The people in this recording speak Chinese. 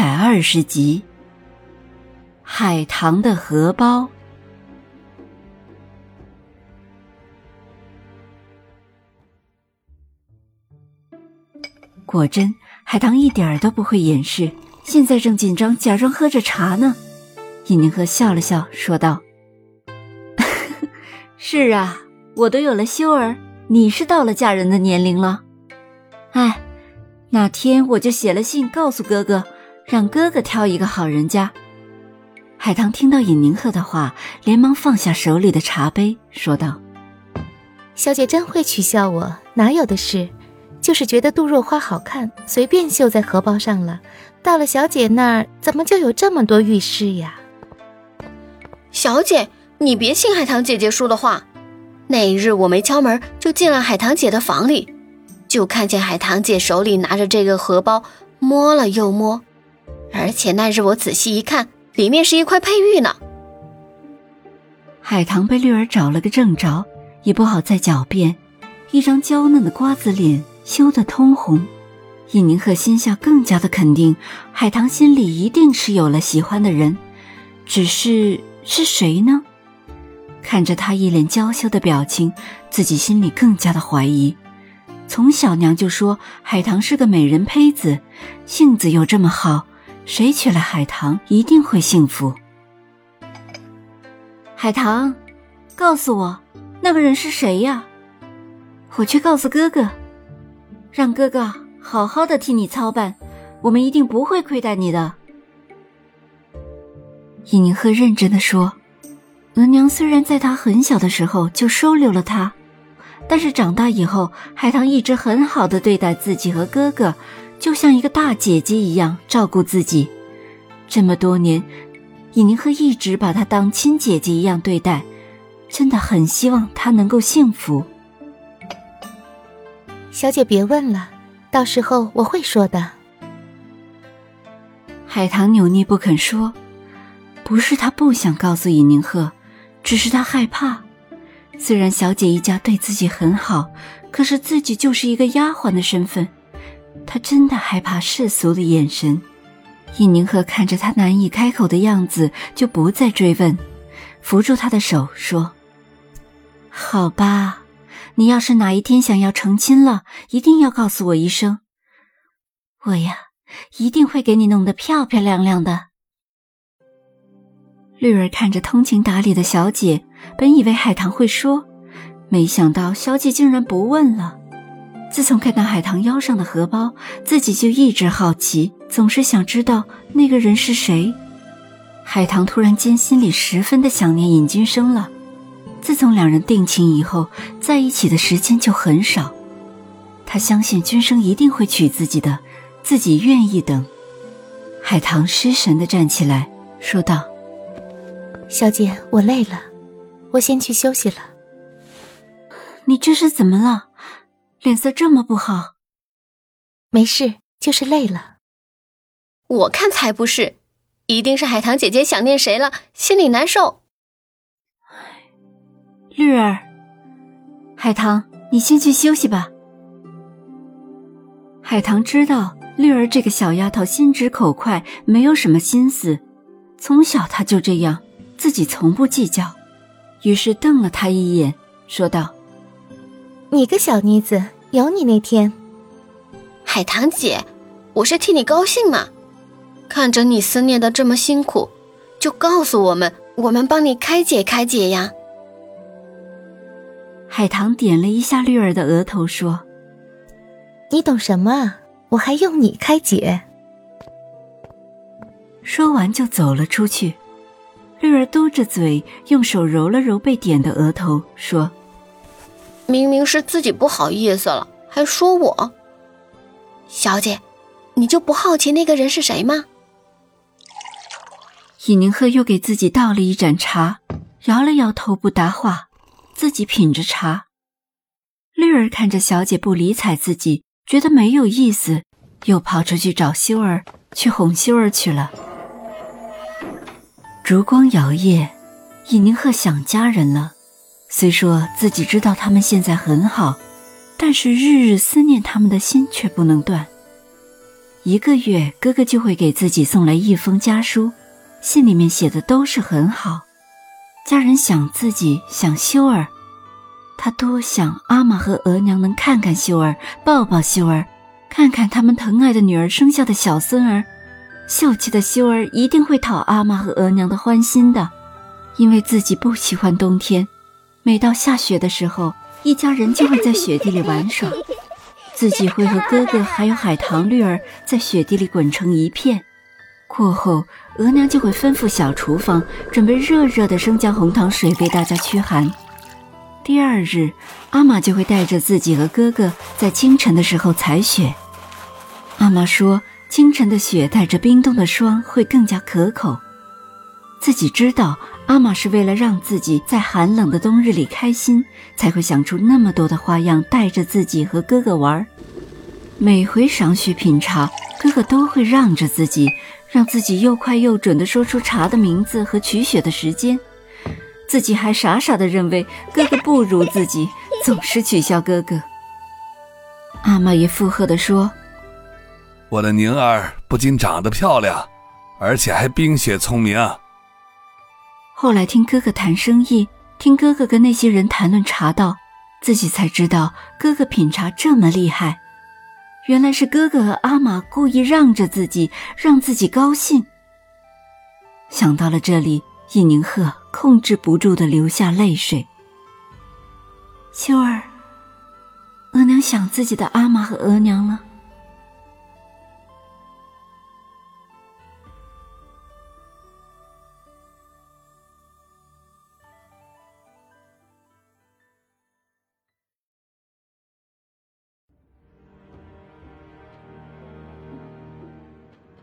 百二十集，海棠的荷包。果真，海棠一点儿都不会掩饰，现在正紧张，假装喝着茶呢。尹宁鹤笑了笑，说道：“ 是啊，我都有了修儿，你是到了嫁人的年龄了。哎。”那天我就写了信告诉哥哥，让哥哥挑一个好人家。海棠听到尹宁鹤的话，连忙放下手里的茶杯，说道：“小姐真会取笑我，哪有的事，就是觉得杜若花好看，随便绣在荷包上了。到了小姐那儿，怎么就有这么多玉饰呀？”小姐，你别信海棠姐姐说的话。那一日我没敲门，就进了海棠姐的房里。就看见海棠姐手里拿着这个荷包，摸了又摸，而且那日我仔细一看，里面是一块佩玉呢。海棠被绿儿找了个正着，也不好再狡辩，一张娇嫩的瓜子脸羞得通红。尹宁鹤心下更加的肯定，海棠心里一定是有了喜欢的人，只是是谁呢？看着他一脸娇羞的表情，自己心里更加的怀疑。从小娘就说海棠是个美人胚子，性子又这么好，谁娶了海棠一定会幸福。海棠，告诉我，那个人是谁呀？我去告诉哥哥，让哥哥好好的替你操办，我们一定不会亏待你的。尹宁鹤认真的说：“额娘虽然在他很小的时候就收留了他。”但是长大以后，海棠一直很好的对待自己和哥哥，就像一个大姐姐一样照顾自己。这么多年，尹宁鹤一直把她当亲姐姐一样对待，真的很希望她能够幸福。小姐别问了，到时候我会说的。海棠扭捏不肯说，不是她不想告诉尹宁鹤，只是她害怕。虽然小姐一家对自己很好，可是自己就是一个丫鬟的身份，他真的害怕世俗的眼神。尹宁鹤看着他难以开口的样子，就不再追问，扶住他的手说：“好吧，你要是哪一天想要成亲了，一定要告诉我一声，我呀，一定会给你弄得漂漂亮亮的。”绿儿看着通情达理的小姐，本以为海棠会说，没想到小姐竟然不问了。自从看到海棠腰上的荷包，自己就一直好奇，总是想知道那个人是谁。海棠突然间心里十分的想念尹君生了。自从两人定情以后，在一起的时间就很少。他相信君生一定会娶自己的，自己愿意等。海棠失神的站起来，说道。小姐，我累了，我先去休息了。你这是怎么了？脸色这么不好？没事，就是累了。我看才不是，一定是海棠姐姐想念谁了，心里难受。绿儿，海棠，你先去休息吧。海棠知道绿儿这个小丫头心直口快，没有什么心思，从小她就这样。自己从不计较，于是瞪了她一眼，说道：“你个小妮子，有你那天。海棠姐，我是替你高兴嘛。看着你思念的这么辛苦，就告诉我们，我们帮你开解开解呀。”海棠点了一下绿儿的额头，说：“你懂什么？我还用你开解？”说完就走了出去。绿儿嘟着嘴，用手揉了揉被点的额头，说：“明明是自己不好意思了，还说我。小姐，你就不好奇那个人是谁吗？”尹宁鹤又给自己倒了一盏茶，摇了摇头不答话，自己品着茶。绿儿看着小姐不理睬自己，觉得没有意思，又跑出去找修儿，去哄修儿去了。烛光摇曳，尹宁鹤想家人了。虽说自己知道他们现在很好，但是日日思念他们的心却不能断。一个月，哥哥就会给自己送来一封家书，信里面写的都是很好。家人想自己，想修儿，他多想阿玛和额娘能看看修儿，抱抱修儿，看看他们疼爱的女儿生下的小孙儿。秀气的修儿一定会讨阿玛和额娘的欢心的，因为自己不喜欢冬天。每到下雪的时候，一家人就会在雪地里玩耍，自己会和哥哥还有海棠绿儿在雪地里滚成一片。过后，额娘就会吩咐小厨房准备热热的生姜红糖水为大家驱寒。第二日，阿玛就会带着自己和哥哥在清晨的时候采雪。阿玛说。清晨的雪带着冰冻的霜会更加可口。自己知道阿玛是为了让自己在寒冷的冬日里开心，才会想出那么多的花样带着自己和哥哥玩。每回赏雪品茶，哥哥都会让着自己，让自己又快又准地说出茶的名字和取雪的时间。自己还傻傻地认为哥哥不如自己，总是取笑哥哥。阿玛也附和地说。我的宁儿不仅长得漂亮，而且还冰雪聪明。后来听哥哥谈生意，听哥哥跟那些人谈论茶道，自己才知道哥哥品茶这么厉害。原来是哥哥和阿玛故意让着自己，让自己高兴。想到了这里，尹宁鹤控制不住的流下泪水。秋儿，额娘想自己的阿玛和额娘了。